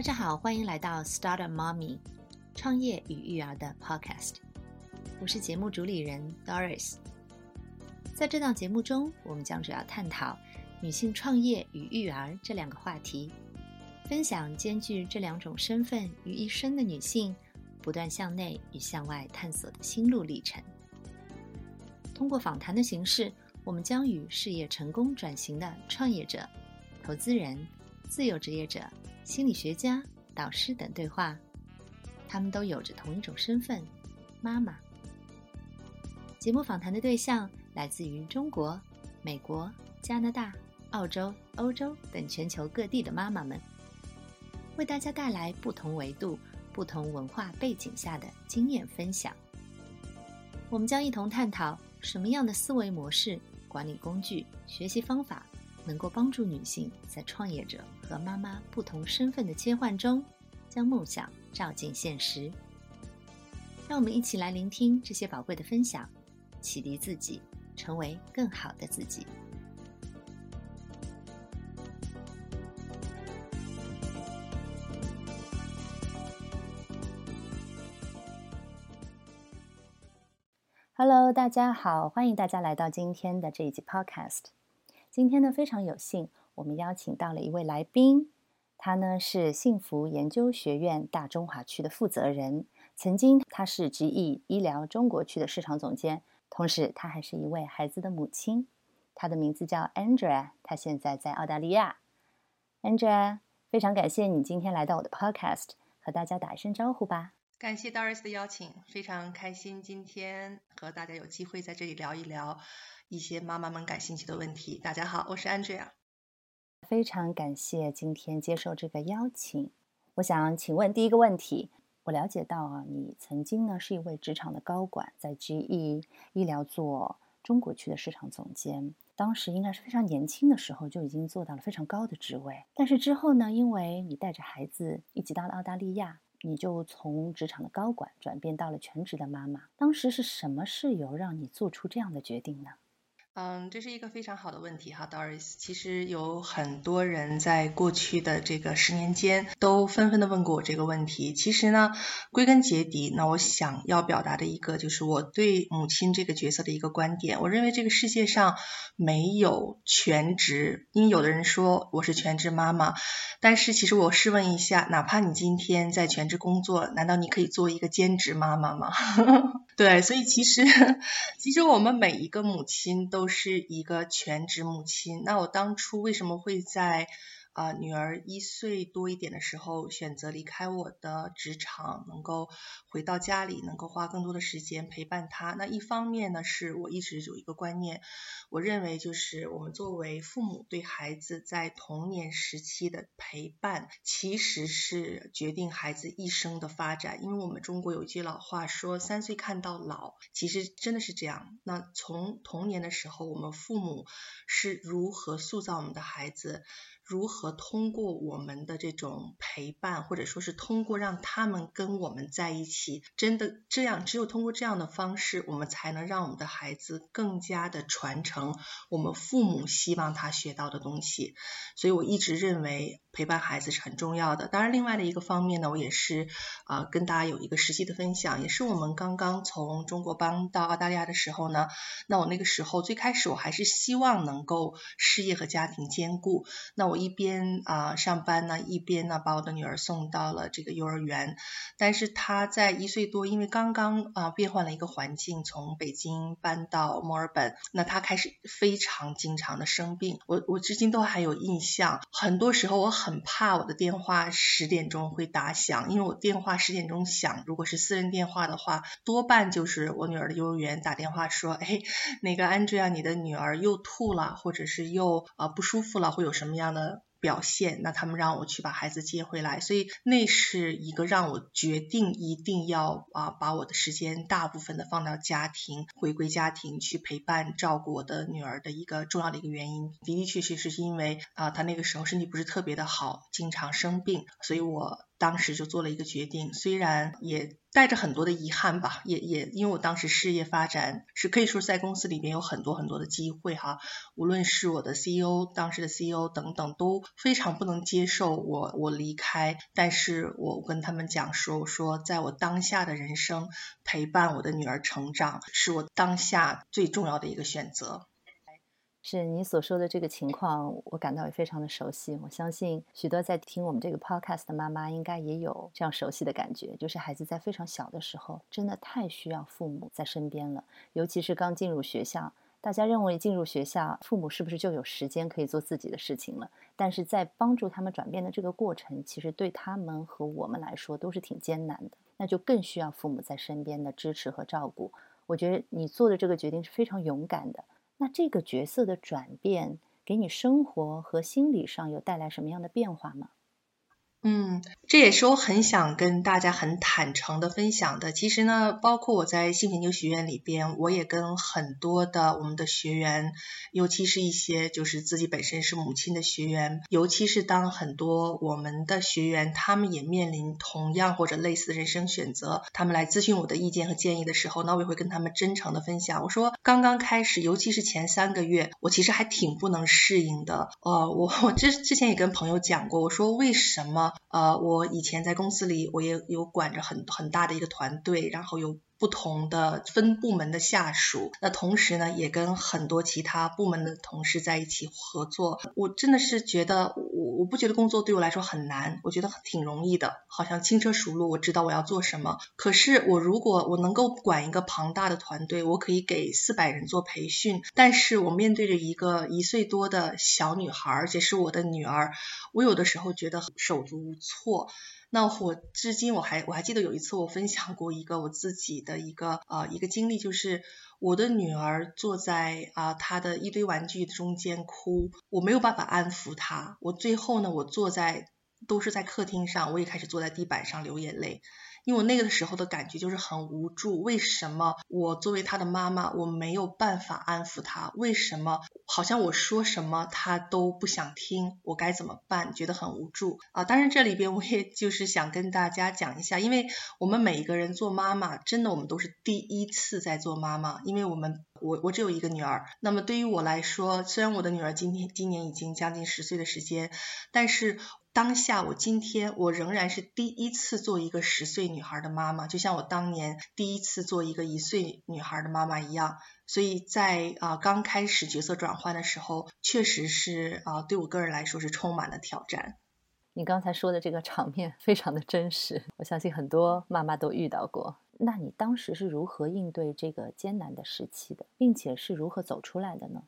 大家好，欢迎来到 Start a Mommy 创业与育儿的 Podcast。我是节目主理人 Doris。在这档节目中，我们将主要探讨女性创业与育儿这两个话题，分享兼具这两种身份于一身的女性不断向内与向外探索的心路历程。通过访谈的形式，我们将与事业成功转型的创业者、投资人、自由职业者。心理学家、导师等对话，他们都有着同一种身份——妈妈。节目访谈的对象来自于中国、美国、加拿大、澳洲、欧洲等全球各地的妈妈们，为大家带来不同维度、不同文化背景下的经验分享。我们将一同探讨什么样的思维模式、管理工具、学习方法。能够帮助女性在创业者和妈妈不同身份的切换中，将梦想照进现实。让我们一起来聆听这些宝贵的分享，启迪自己，成为更好的自己。Hello，大家好，欢迎大家来到今天的这一集 Podcast。今天呢，非常有幸，我们邀请到了一位来宾，他呢是幸福研究学院大中华区的负责人，曾经他是 GE 医疗中国区的市场总监，同时他还是一位孩子的母亲，他的名字叫 Andrea，他现在在澳大利亚。Andrea，非常感谢你今天来到我的 Podcast，和大家打一声招呼吧。感谢 Doris 的邀请，非常开心今天和大家有机会在这里聊一聊。一些妈妈们感兴趣的问题。大家好，我是 Andrea。非常感谢今天接受这个邀请。我想请问第一个问题，我了解到啊，你曾经呢是一位职场的高管，在 GE 医疗做中国区的市场总监，当时应该是非常年轻的时候就已经做到了非常高的职位。但是之后呢，因为你带着孩子一起到了澳大利亚，你就从职场的高管转变到了全职的妈妈。当时是什么事由让你做出这样的决定呢？嗯，这是一个非常好的问题哈，Doris。其实有很多人在过去的这个十年间都纷纷的问过我这个问题。其实呢，归根结底，那我想要表达的一个就是我对母亲这个角色的一个观点。我认为这个世界上没有全职，因为有的人说我是全职妈妈，但是其实我试问一下，哪怕你今天在全职工作，难道你可以做一个兼职妈妈吗？对，所以其实其实我们每一个母亲都。是一个全职母亲。那我当初为什么会在？啊，女儿一岁多一点的时候，选择离开我的职场，能够回到家里，能够花更多的时间陪伴她。那一方面呢，是我一直有一个观念，我认为就是我们作为父母对孩子在童年时期的陪伴，其实是决定孩子一生的发展。因为我们中国有一句老话说“三岁看到老”，其实真的是这样。那从童年的时候，我们父母是如何塑造我们的孩子？如何通过我们的这种陪伴，或者说是通过让他们跟我们在一起，真的这样，只有通过这样的方式，我们才能让我们的孩子更加的传承我们父母希望他学到的东西。所以我一直认为陪伴孩子是很重要的。当然，另外的一个方面呢，我也是啊跟大家有一个实际的分享，也是我们刚刚从中国帮到澳大利亚的时候呢，那我那个时候最开始我还是希望能够事业和家庭兼顾，那我。一边啊上班呢，一边呢把我的女儿送到了这个幼儿园。但是她在一岁多，因为刚刚啊变换了一个环境，从北京搬到墨尔本，那她开始非常经常的生病。我我至今都还有印象，很多时候我很怕我的电话十点钟会打响，因为我电话十点钟响，如果是私人电话的话，多半就是我女儿的幼儿园打电话说，哎，那个 Andrea，你的女儿又吐了，或者是又啊不舒服了，会有什么样的？表现，那他们让我去把孩子接回来，所以那是一个让我决定一定要啊把我的时间大部分的放到家庭，回归家庭去陪伴照顾我的女儿的一个重要的一个原因。的的确确是因为啊她那个时候身体不是特别的好，经常生病，所以我当时就做了一个决定，虽然也带着很多的遗憾吧，也也因为我当时事业发展是可以说在公司里边有很多很多的机会哈，无论是我的 CEO 当时的 CEO 等等都非常不能接受我我离开，但是我跟他们讲说，我说在我当下的人生陪伴我的女儿成长是我当下最重要的一个选择。是你所说的这个情况，我感到也非常的熟悉。我相信许多在听我们这个 podcast 的妈妈应该也有这样熟悉的感觉，就是孩子在非常小的时候，真的太需要父母在身边了。尤其是刚进入学校，大家认为进入学校，父母是不是就有时间可以做自己的事情了？但是在帮助他们转变的这个过程，其实对他们和我们来说都是挺艰难的，那就更需要父母在身边的支持和照顾。我觉得你做的这个决定是非常勇敢的。那这个角色的转变，给你生活和心理上有带来什么样的变化吗？嗯，这也是我很想跟大家很坦诚的分享的。其实呢，包括我在性研究学院里边，我也跟很多的我们的学员，尤其是一些就是自己本身是母亲的学员，尤其是当很多我们的学员他们也面临同样或者类似的人生选择，他们来咨询我的意见和建议的时候，那我也会跟他们真诚的分享。我说，刚刚开始，尤其是前三个月，我其实还挺不能适应的。呃，我我之之前也跟朋友讲过，我说为什么？呃，我以前在公司里，我也有管着很很大的一个团队，然后有。不同的分部门的下属，那同时呢，也跟很多其他部门的同事在一起合作。我真的是觉得，我我不觉得工作对我来说很难，我觉得挺容易的，好像轻车熟路，我知道我要做什么。可是我如果我能够管一个庞大的团队，我可以给四百人做培训，但是我面对着一个一岁多的小女孩，而且是我的女儿，我有的时候觉得手足无措。那我至今我还我还记得有一次我分享过一个我自己的一个呃一个经历，就是我的女儿坐在啊她的一堆玩具中间哭，我没有办法安抚她，我最后呢我坐在都是在客厅上，我也开始坐在地板上流眼泪。因为我那个时候的感觉就是很无助，为什么我作为他的妈妈，我没有办法安抚他？为什么好像我说什么他都不想听？我该怎么办？觉得很无助啊！当然这里边我也就是想跟大家讲一下，因为我们每一个人做妈妈，真的我们都是第一次在做妈妈，因为我们我我只有一个女儿，那么对于我来说，虽然我的女儿今天今年已经将近十岁的时间，但是。当下，我今天我仍然是第一次做一个十岁女孩的妈妈，就像我当年第一次做一个一岁女孩的妈妈一样。所以在啊刚开始角色转换的时候，确实是啊对我个人来说是充满了挑战。你刚才说的这个场面非常的真实，我相信很多妈妈都遇到过。那你当时是如何应对这个艰难的时期的，并且是如何走出来的呢？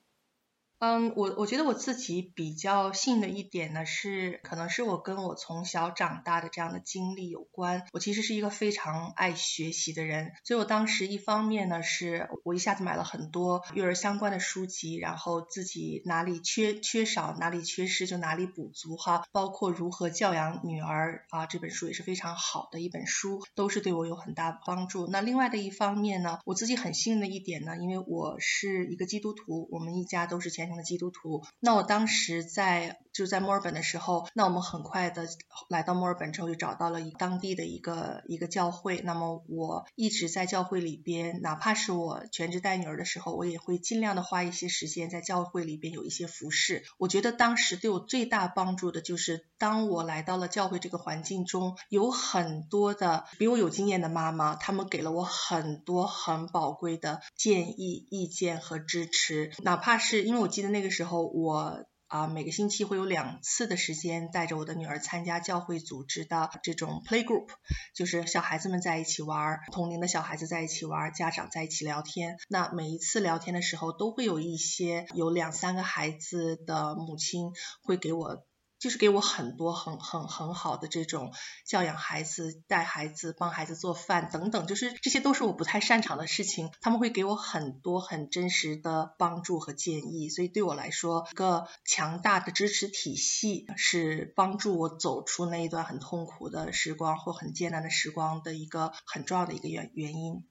嗯，我我觉得我自己比较幸的一点呢，是可能是我跟我从小长大的这样的经历有关。我其实是一个非常爱学习的人，所以我当时一方面呢，是我一下子买了很多育儿相关的书籍，然后自己哪里缺缺少，哪里缺失就哪里补足哈。包括如何教养女儿啊，这本书也是非常好的一本书，都是对我有很大帮助。那另外的一方面呢，我自己很幸运的一点呢，因为我是一个基督徒，我们一家都是基督徒，那我当时在就在墨尔本的时候，那我们很快的来到墨尔本之后，就找到了当地的一个一个教会。那么我一直在教会里边，哪怕是我全职带女儿的时候，我也会尽量的花一些时间在教会里边有一些服饰。我觉得当时对我最大帮助的就是，当我来到了教会这个环境中，有很多的比我有经验的妈妈，他们给了我很多很宝贵的建议、意见和支持，哪怕是因为我记得。那个时候，我啊每个星期会有两次的时间带着我的女儿参加教会组织的这种 play group，就是小孩子们在一起玩，同龄的小孩子在一起玩，家长在一起聊天。那每一次聊天的时候，都会有一些有两三个孩子的母亲会给我。就是给我很多很很很好的这种教养孩子、带孩子、帮孩子做饭等等，就是这些都是我不太擅长的事情。他们会给我很多很真实的帮助和建议，所以对我来说，一个强大的支持体系是帮助我走出那一段很痛苦的时光或很艰难的时光的一个很重要的一个原原因。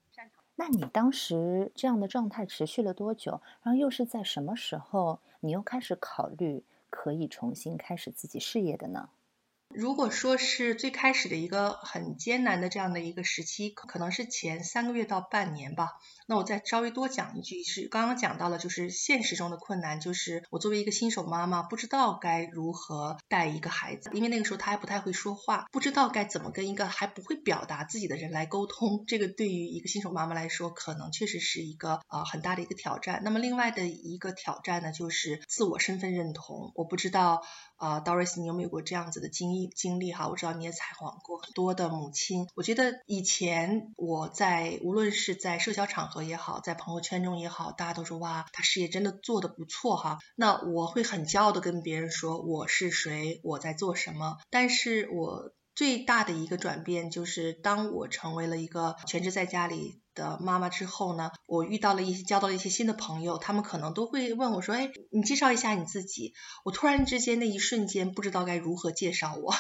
那你当时这样的状态持续了多久？然后又是在什么时候，你又开始考虑？可以重新开始自己事业的呢？如果说是最开始的一个很艰难的这样的一个时期，可能是前三个月到半年吧。那我再稍微多讲一句，是刚刚讲到了，就是现实中的困难，就是我作为一个新手妈妈，不知道该如何带一个孩子，因为那个时候他还不太会说话，不知道该怎么跟一个还不会表达自己的人来沟通。这个对于一个新手妈妈来说，可能确实是一个呃很大的一个挑战。那么另外的一个挑战呢，就是自我身份认同。我不知道。啊，Doris，你有没有过这样子的经历经历哈？我知道你也采访过很多的母亲。我觉得以前我在无论是在社交场合也好，在朋友圈中也好，大家都说哇，他事业真的做得不错哈。那我会很骄傲的跟别人说我是谁，我在做什么。但是我最大的一个转变就是，当我成为了一个全职在家里。的妈妈之后呢，我遇到了一些交到了一些新的朋友，他们可能都会问我说：“哎，你介绍一下你自己。”我突然之间那一瞬间不知道该如何介绍我。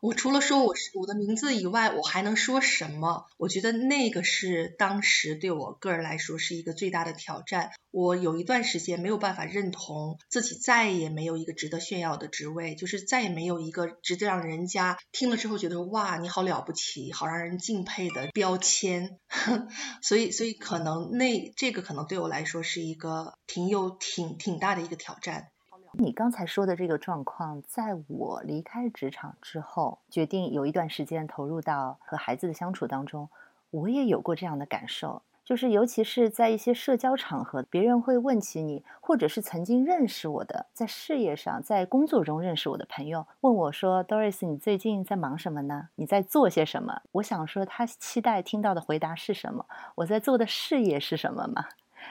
我除了说我是我的名字以外，我还能说什么？我觉得那个是当时对我个人来说是一个最大的挑战。我有一段时间没有办法认同自己，再也没有一个值得炫耀的职位，就是再也没有一个值得让人家听了之后觉得哇你好了不起，好让人敬佩的标签。所以，所以可能那这个可能对我来说是一个挺有挺挺大的一个挑战。你刚才说的这个状况，在我离开职场之后，决定有一段时间投入到和孩子的相处当中，我也有过这样的感受。就是尤其是在一些社交场合，别人会问起你，或者是曾经认识我的，在事业上、在工作中认识我的朋友，问我说：“Doris，你最近在忙什么呢？你在做些什么？”我想说，他期待听到的回答是什么？我在做的事业是什么吗？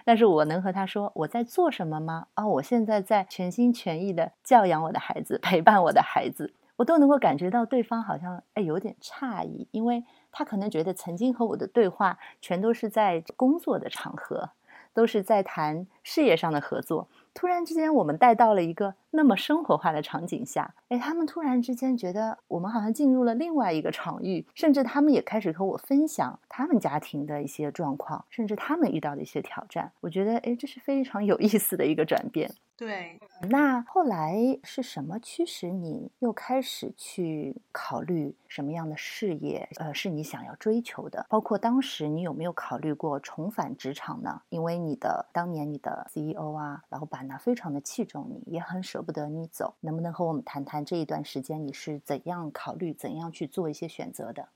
但是我能和他说我在做什么吗？啊，我现在在全心全意的教养我的孩子，陪伴我的孩子，我都能够感觉到对方好像哎有点诧异，因为他可能觉得曾经和我的对话全都是在工作的场合，都是在谈事业上的合作。突然之间，我们带到了一个那么生活化的场景下，哎，他们突然之间觉得我们好像进入了另外一个场域，甚至他们也开始和我分享他们家庭的一些状况，甚至他们遇到的一些挑战。我觉得，哎，这是非常有意思的一个转变。对，那后来是什么驱使你又开始去考虑什么样的事业？呃，是你想要追求的？包括当时你有没有考虑过重返职场呢？因为你的当年你的 CEO 啊，老板呢，非常的器重你，也很舍不得你走。能不能和我们谈谈这一段时间你是怎样考虑、怎样去做一些选择的？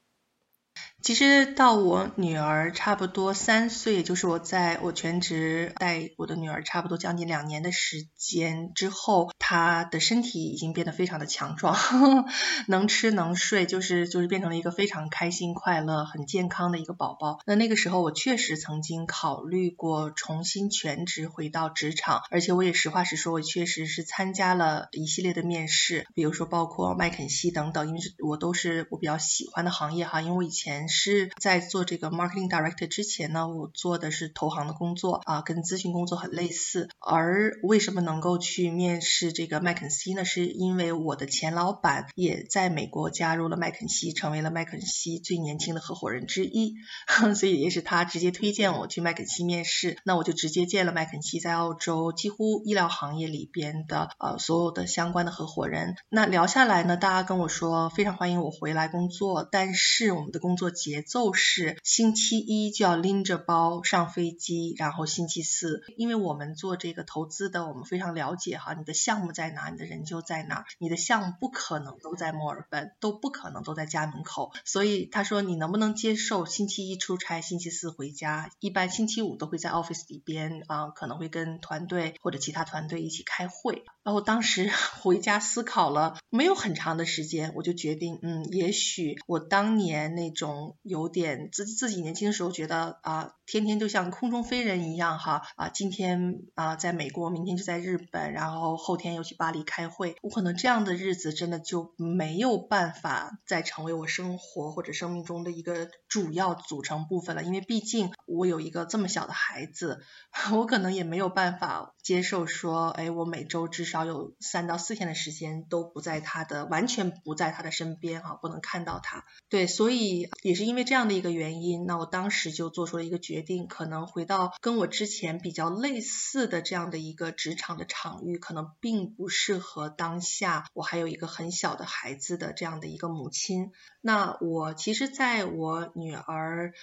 其实到我女儿差不多三岁，也就是我在我全职带我的女儿差不多将近两年的时间之后，她的身体已经变得非常的强壮，能吃能睡，就是就是变成了一个非常开心、快乐、很健康的一个宝宝。那那个时候我确实曾经考虑过重新全职回到职场，而且我也实话实说，我确实是参加了一系列的面试，比如说包括麦肯锡等等，因为我都是我比较喜欢的行业哈，因为我以前。是在做这个 marketing director 之前呢，我做的是投行的工作啊，跟咨询工作很类似。而为什么能够去面试这个麦肯锡呢？是因为我的前老板也在美国加入了麦肯锡，成为了麦肯锡最年轻的合伙人之一，所以也是他直接推荐我去麦肯锡面试。那我就直接见了麦肯锡在澳洲几乎医疗行业里边的呃所有的相关的合伙人。那聊下来呢，大家跟我说非常欢迎我回来工作，但是我们的工作。节奏是星期一就要拎着包上飞机，然后星期四，因为我们做这个投资的，我们非常了解哈，你的项目在哪，你的人就在哪，你的项目不可能都在墨尔本，都不可能都在家门口，所以他说你能不能接受星期一出差，星期四回家？一般星期五都会在 office 里边啊，可能会跟团队或者其他团队一起开会。然后当时 回家思考了没有很长的时间，我就决定，嗯，也许我当年那种。有点自自己年轻的时候觉得啊，天天就像空中飞人一样哈啊，今天啊在美国，明天就在日本，然后后天又去巴黎开会，我可能这样的日子真的就没有办法再成为我生活或者生命中的一个主要组成部分了，因为毕竟我有一个这么小的孩子，我可能也没有办法接受说，哎，我每周至少。有三到四天的时间都不在他的完全不在他的身边哈，不能看到他。对，所以也是因为这样的一个原因，那我当时就做出了一个决定，可能回到跟我之前比较类似的这样的一个职场的场域，可能并不适合当下我还有一个很小的孩子的这样的一个母亲。那我其实在我女儿。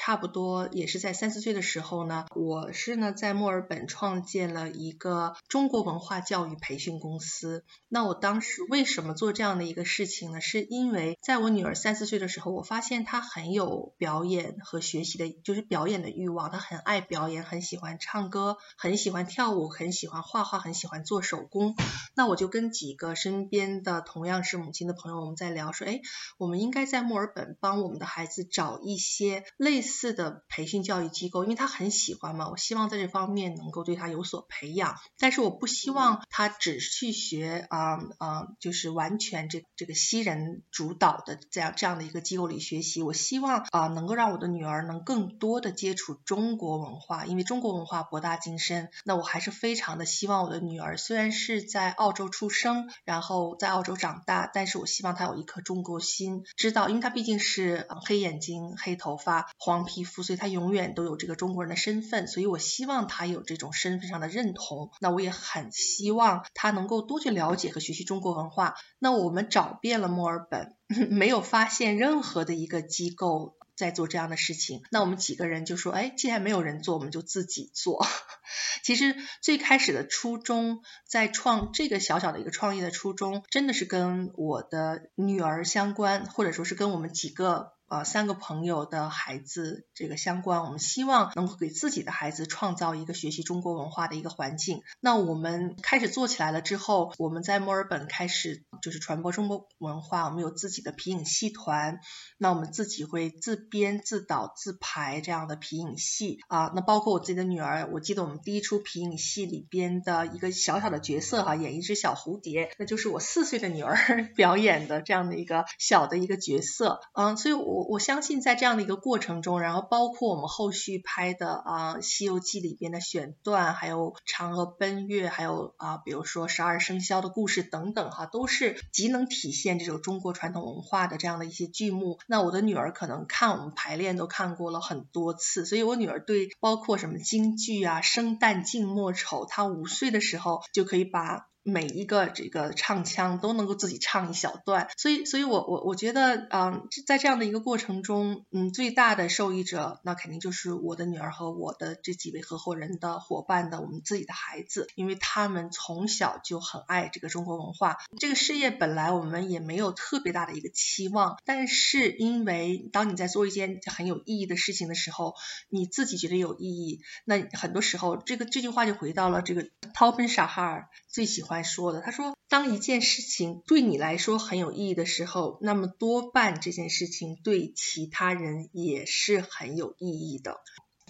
差不多也是在三四岁的时候呢，我是呢在墨尔本创建了一个中国文化教育培训公司。那我当时为什么做这样的一个事情呢？是因为在我女儿三四岁的时候，我发现她很有表演和学习的，就是表演的欲望。她很爱表演，很喜欢唱歌，很喜欢跳舞，很喜欢画画，很喜欢做手工。那我就跟几个身边的同样是母亲的朋友，我们在聊说，哎，我们应该在墨尔本帮我们的孩子找一些类似。似的培训教育机构，因为他很喜欢嘛，我希望在这方面能够对他有所培养，但是我不希望他只去学啊啊，就是完全这这个西人主导的这样这样的一个机构里学习。我希望啊能够让我的女儿能更多的接触中国文化，因为中国文化博大精深。那我还是非常的希望我的女儿虽然是在澳洲出生，然后在澳洲长大，但是我希望她有一颗中国心，知道，因为她毕竟是黑眼睛、黑头发、黄。皮肤，所以他永远都有这个中国人的身份，所以我希望他有这种身份上的认同。那我也很希望他能够多去了解和学习中国文化。那我们找遍了墨尔本，没有发现任何的一个机构在做这样的事情。那我们几个人就说，哎，既然没有人做，我们就自己做。其实最开始的初衷，在创这个小小的一个创业的初衷，真的是跟我的女儿相关，或者说是跟我们几个。呃，三个朋友的孩子这个相关，我们希望能够给自己的孩子创造一个学习中国文化的一个环境。那我们开始做起来了之后，我们在墨尔本开始就是传播中国文化，我们有自己的皮影戏团，那我们自己会自编自导自排这样的皮影戏啊。那包括我自己的女儿，我记得我们第一出皮影戏里边的一个小小的角色哈，演一只小蝴蝶，那就是我四岁的女儿 表演的这样的一个小的一个角色，嗯，所以我。我我相信在这样的一个过程中，然后包括我们后续拍的啊《西游记》里边的选段，还有嫦娥奔月，还有啊比如说十二生肖的故事等等哈，都是极能体现这种中国传统文化的这样的一些剧目。那我的女儿可能看我们排练都看过了很多次，所以我女儿对包括什么京剧啊、生旦净末丑，她五岁的时候就可以把。每一个这个唱腔都能够自己唱一小段，所以，所以我我我觉得，嗯，在这样的一个过程中，嗯，最大的受益者那肯定就是我的女儿和我的这几位合伙人的伙伴的我们自己的孩子，因为他们从小就很爱这个中国文化。这个事业本来我们也没有特别大的一个期望，但是因为当你在做一件很有意义的事情的时候，你自己觉得有意义，那很多时候这个这句话就回到了这个涛奔沙哈尔最喜欢。说的，他说，当一件事情对你来说很有意义的时候，那么多半这件事情对其他人也是很有意义的。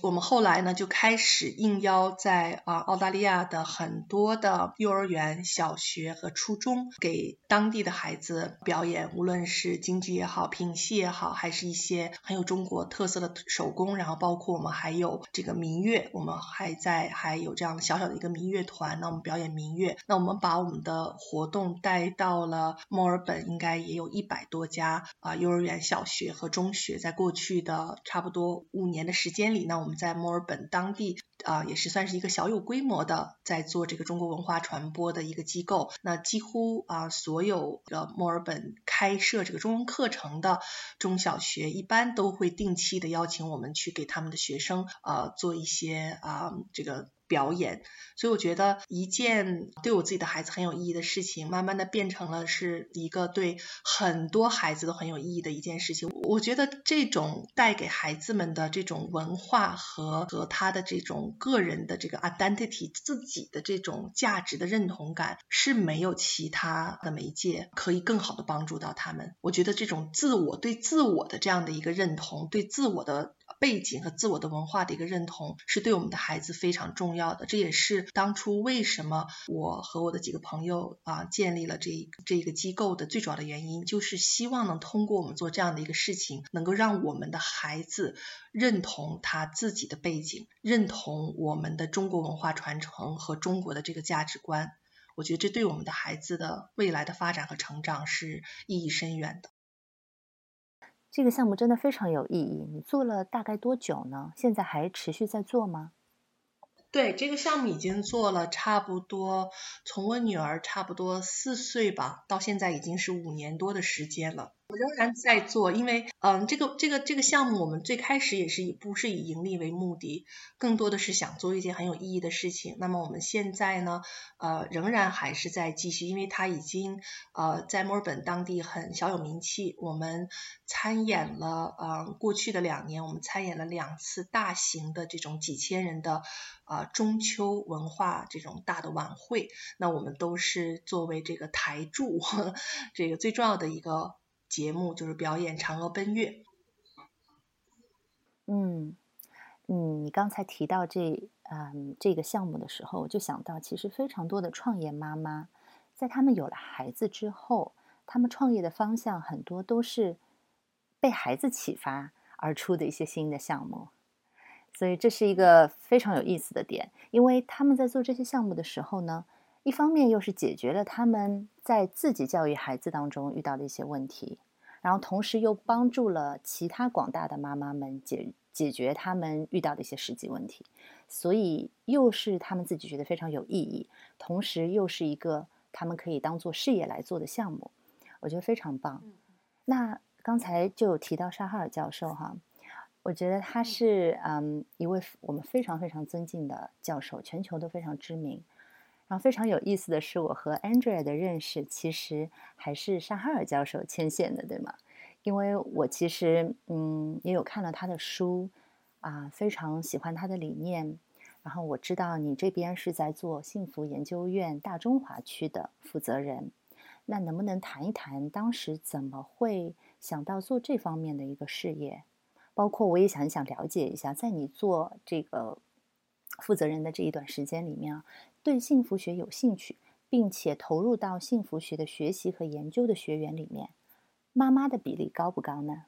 我们后来呢就开始应邀在啊澳大利亚的很多的幼儿园、小学和初中给当地的孩子表演，无论是京剧也好、评戏也好，还是一些很有中国特色的手工，然后包括我们还有这个民乐，我们还在还有这样小小的一个民乐团，那我们表演民乐，那我们把我们的活动带到了墨尔本，应该也有一百多家啊幼儿园、小学和中学，在过去的差不多五年的时间里，那我。我们在墨尔本当地啊，也是算是一个小有规模的，在做这个中国文化传播的一个机构。那几乎啊，所有的墨尔本开设这个中文课程的中小学，一般都会定期的邀请我们去给他们的学生啊做一些啊这个。表演，所以我觉得一件对我自己的孩子很有意义的事情，慢慢的变成了是一个对很多孩子都很有意义的一件事情。我觉得这种带给孩子们的这种文化和和他的这种个人的这个 identity 自己的这种价值的认同感是没有其他的媒介可以更好的帮助到他们。我觉得这种自我对自我的这样的一个认同，对自我的。背景和自我的文化的一个认同是对我们的孩子非常重要的，这也是当初为什么我和我的几个朋友啊建立了这这个机构的最主要的原因，就是希望能通过我们做这样的一个事情，能够让我们的孩子认同他自己的背景，认同我们的中国文化传承和中国的这个价值观。我觉得这对我们的孩子的未来的发展和成长是意义深远的。这个项目真的非常有意义。你做了大概多久呢？现在还持续在做吗？对这个项目已经做了差不多，从我女儿差不多四岁吧，到现在已经是五年多的时间了。我仍然在做，因为嗯，这个这个这个项目我们最开始也是以不是以盈利为目的，更多的是想做一件很有意义的事情。那么我们现在呢，呃，仍然还是在继续，因为它已经呃在墨尔本当地很小有名气。我们参演了呃过去的两年，我们参演了两次大型的这种几千人的呃中秋文化这种大的晚会。那我们都是作为这个台柱，这个最重要的一个。节目就是表演嫦娥奔月。嗯嗯，你刚才提到这嗯这个项目的时候，我就想到，其实非常多的创业妈妈，在他们有了孩子之后，他们创业的方向很多都是被孩子启发而出的一些新的项目。所以这是一个非常有意思的点，因为他们在做这些项目的时候呢。一方面又是解决了他们在自己教育孩子当中遇到的一些问题，然后同时又帮助了其他广大的妈妈们解解决他们遇到的一些实际问题，所以又是他们自己觉得非常有意义，同时又是一个他们可以当做事业来做的项目，我觉得非常棒。那刚才就有提到沙哈尔教授哈，我觉得他是嗯一位我们非常非常尊敬的教授，全球都非常知名。然后非常有意思的是，我和 Andrea 的认识其实还是沙哈尔教授牵线的，对吗？因为我其实嗯也有看了他的书，啊，非常喜欢他的理念。然后我知道你这边是在做幸福研究院大中华区的负责人，那能不能谈一谈当时怎么会想到做这方面的一个事业？包括我也想想了解一下，在你做这个负责人的这一段时间里面啊。对幸福学有兴趣，并且投入到幸福学的学习和研究的学员里面，妈妈的比例高不高呢？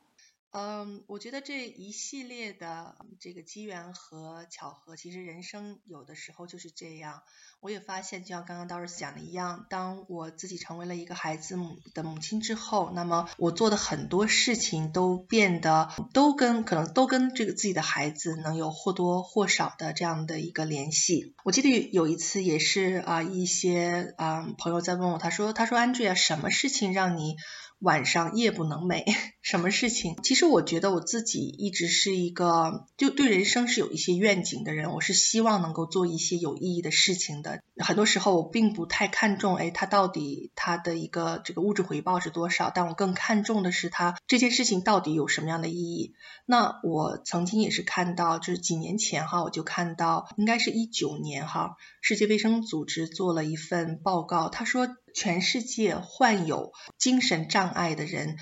嗯，我觉得这一系列的这个机缘和巧合，其实人生有的时候就是这样。我也发现，就像刚刚 Doris 讲的一样，当我自己成为了一个孩子母的母亲之后，那么我做的很多事情都变得都跟可能都跟这个自己的孩子能有或多或少的这样的一个联系。我记得有一次也是啊，一些啊朋友在问我，他说他说 Andrea，什么事情让你？晚上夜不能寐，什么事情？其实我觉得我自己一直是一个就对人生是有一些愿景的人，我是希望能够做一些有意义的事情的。很多时候我并不太看重，哎，他到底他的一个这个物质回报是多少？但我更看重的是他这件事情到底有什么样的意义。那我曾经也是看到，就是几年前哈，我就看到，应该是一九年哈，世界卫生组织做了一份报告，他说。全世界患有精神障碍的人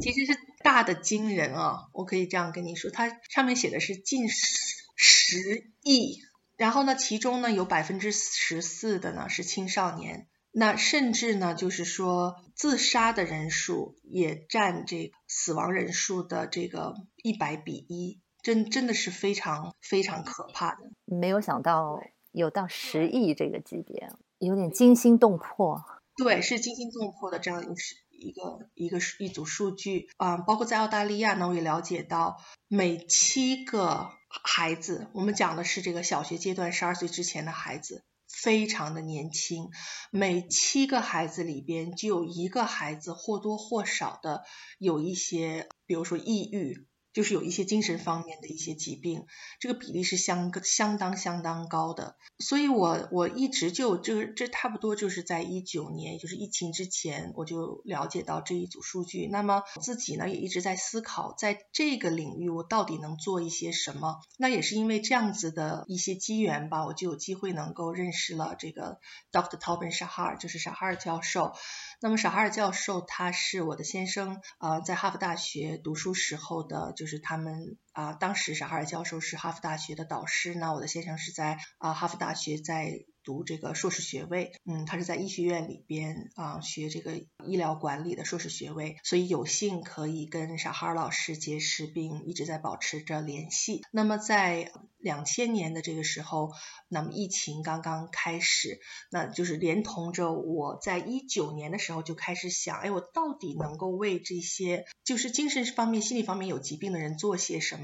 其实是大的惊人啊！我可以这样跟你说，它上面写的是近十亿，然后呢，其中呢有百分之十四的呢是青少年，那甚至呢就是说自杀的人数也占这个死亡人数的这个一百比一，真真的是非常非常可怕的。没有想到有到十亿这个级别，有点惊心动魄。对，是惊心动魄的这样一个一个一个一组数据啊，包括在澳大利亚呢，我也了解到，每七个孩子，我们讲的是这个小学阶段十二岁之前的孩子，非常的年轻，每七个孩子里边就有一个孩子或多或少的有一些，比如说抑郁。就是有一些精神方面的一些疾病，这个比例是相相当相当高的，所以我我一直就这这差不多就是在一九年，就是疫情之前，我就了解到这一组数据。那么自己呢也一直在思考，在这个领域我到底能做一些什么？那也是因为这样子的一些机缘吧，我就有机会能够认识了这个 Doctor Tobin Shahar，就是沙哈尔教授。那么沙哈尔教授他是我的先生，呃，在哈佛大学读书时候的，就就是他们啊，当时沙哈尔教授是哈佛大学的导师，那我的先生是在啊哈佛大学在。读这个硕士学位，嗯，他是在医学院里边啊学这个医疗管理的硕士学位，所以有幸可以跟沙哈尔老师结识，并一直在保持着联系。那么在两千年的这个时候，那么疫情刚刚开始，那就是连同着我在一九年的时候就开始想，哎，我到底能够为这些就是精神方面、心理方面有疾病的人做些什么？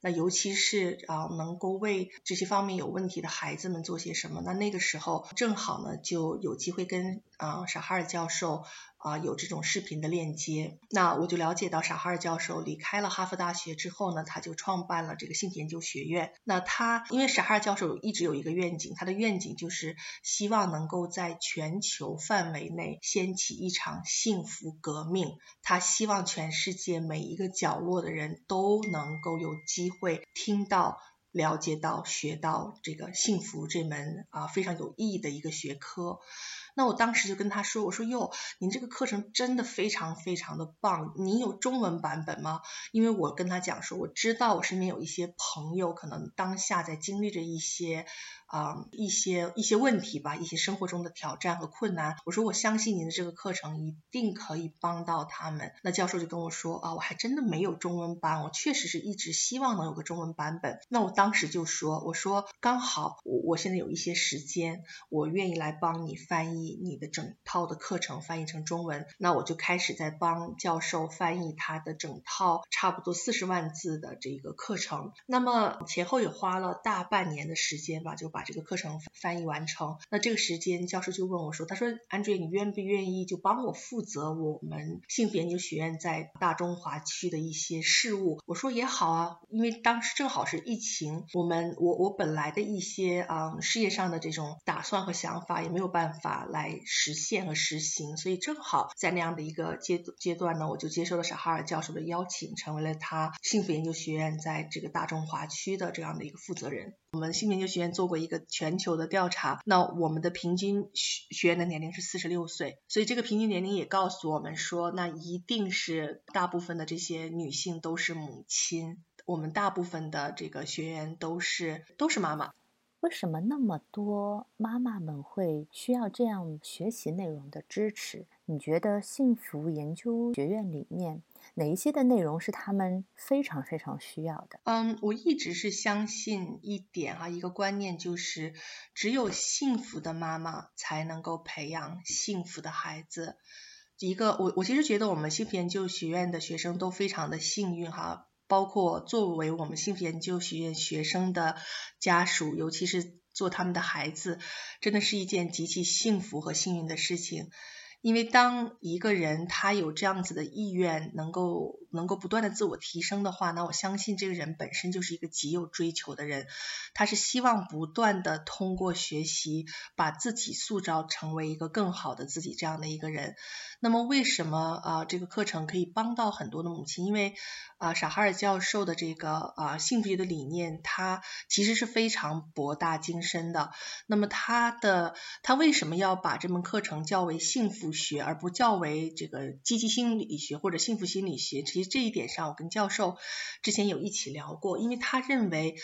那尤其是啊，能够为这些方面有问题的孩子们做些什么？那那个。时候正好呢，就有机会跟啊沙哈尔教授啊有这种视频的链接。那我就了解到沙哈尔教授离开了哈佛大学之后呢，他就创办了这个性研究学院。那他因为沙哈尔教授一直有一个愿景，他的愿景就是希望能够在全球范围内掀起一场幸福革命。他希望全世界每一个角落的人都能够有机会听到。了解到、学到这个幸福这门啊非常有意义的一个学科，那我当时就跟他说：“我说哟，您这个课程真的非常非常的棒，您有中文版本吗？因为我跟他讲说，我知道我身边有一些朋友可能当下在经历着一些。”啊，一些一些问题吧，一些生活中的挑战和困难。我说我相信您的这个课程一定可以帮到他们。那教授就跟我说啊，我还真的没有中文版，我确实是一直希望能有个中文版本。那我当时就说，我说刚好我我现在有一些时间，我愿意来帮你翻译你的整套的课程，翻译成中文。那我就开始在帮教授翻译他的整套差不多四十万字的这个课程。那么前后也花了大半年的时间吧，就把。这个课程翻译完成，那这个时间教授就问我说：“他说，安卓，你愿不愿意就帮我负责我们幸福研究学院在大中华区的一些事务？”我说也好啊，因为当时正好是疫情，我们我我本来的一些啊事业上的这种打算和想法也没有办法来实现和实行，所以正好在那样的一个阶阶段呢，我就接受了小哈尔教授的邀请，成为了他幸福研究学院在这个大中华区的这样的一个负责人。我们幸福研究学院做过一。个全球的调查，那我们的平均学学员的年龄是四十六岁，所以这个平均年龄也告诉我们说，那一定是大部分的这些女性都是母亲，我们大部分的这个学员都是都是妈妈。为什么那么多妈妈们会需要这样学习内容的支持？你觉得幸福研究学院里面？哪一些的内容是他们非常非常需要的？嗯，我一直是相信一点哈，一个观念就是，只有幸福的妈妈才能够培养幸福的孩子。一个，我我其实觉得我们幸福研究学院的学生都非常的幸运哈，包括作为我们幸福研究学院学生的家属，尤其是做他们的孩子，真的是一件极其幸福和幸运的事情。因为当一个人他有这样子的意愿，能够能够不断的自我提升的话，那我相信这个人本身就是一个极有追求的人，他是希望不断的通过学习把自己塑造成为一个更好的自己这样的一个人。那么为什么啊这个课程可以帮到很多的母亲？因为啊傻哈尔教授的这个啊幸福学的理念，它其实是非常博大精深的。那么他的他为什么要把这门课程叫为幸福学，而不叫为这个积极心理学或者幸福心理学？其实这一点上，我跟教授之前有一起聊过，因为他认为。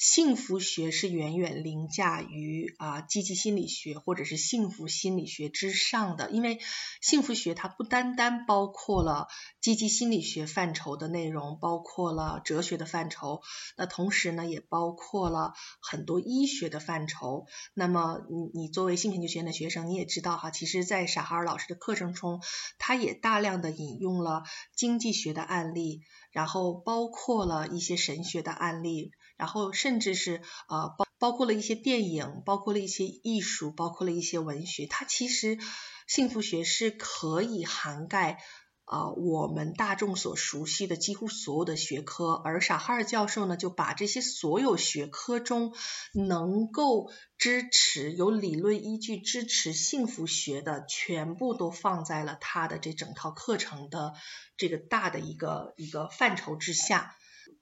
幸福学是远远凌驾于啊积极心理学或者是幸福心理学之上的，因为幸福学它不单单包括了积极心理学范畴的内容，包括了哲学的范畴，那同时呢也包括了很多医学的范畴。那么你你作为幸福研究学院的学生，你也知道哈，其实在傻哈尔老师的课程中，他也大量的引用了经济学的案例，然后包括了一些神学的案例。然后甚至是呃包包括了一些电影，包括了一些艺术，包括了一些文学。它其实幸福学是可以涵盖啊我们大众所熟悉的几乎所有的学科。而傻哈尔教授呢，就把这些所有学科中能够支持有理论依据支持幸福学的，全部都放在了他的这整套课程的这个大的一个一个范畴之下。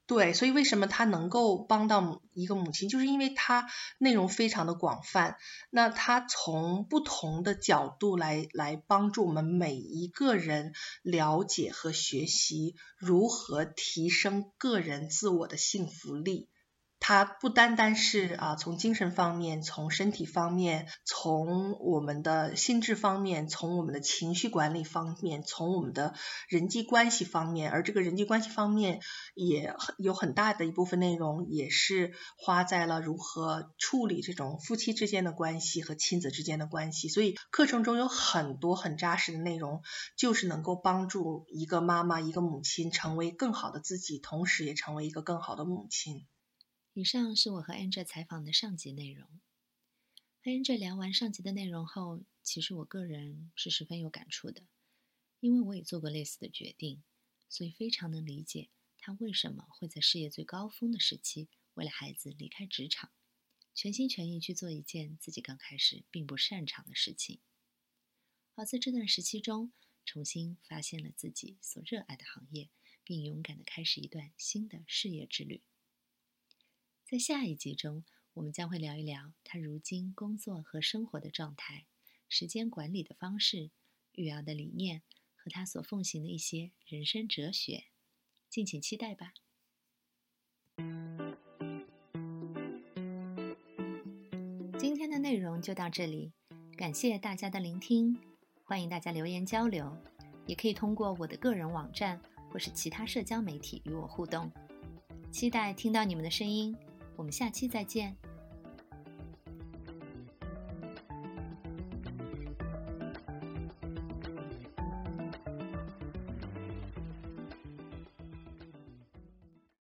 对，所以为什么他能够帮到一个母亲，就是因为他内容非常的广泛。那他从不同的角度来来帮助我们每一个人了解和学习如何提升个人自我的幸福力。它不单单是啊，从精神方面、从身体方面、从我们的心智方面、从我们的情绪管理方面、从我们的人际关系方面，而这个人际关系方面也有很大的一部分内容，也是花在了如何处理这种夫妻之间的关系和亲子之间的关系。所以课程中有很多很扎实的内容，就是能够帮助一个妈妈、一个母亲成为更好的自己，同时也成为一个更好的母亲。以上是我和 Angel 采访的上集内容。和 Angel 聊完上集的内容后，其实我个人是十分有感触的，因为我也做过类似的决定，所以非常能理解他为什么会在事业最高峰的时期，为了孩子离开职场，全心全意去做一件自己刚开始并不擅长的事情。而在这段时期中，重新发现了自己所热爱的行业，并勇敢地开始一段新的事业之旅。在下一集中，我们将会聊一聊他如今工作和生活的状态、时间管理的方式、育儿的理念和他所奉行的一些人生哲学。敬请期待吧！今天的内容就到这里，感谢大家的聆听，欢迎大家留言交流，也可以通过我的个人网站或是其他社交媒体与我互动。期待听到你们的声音。我们下期再见。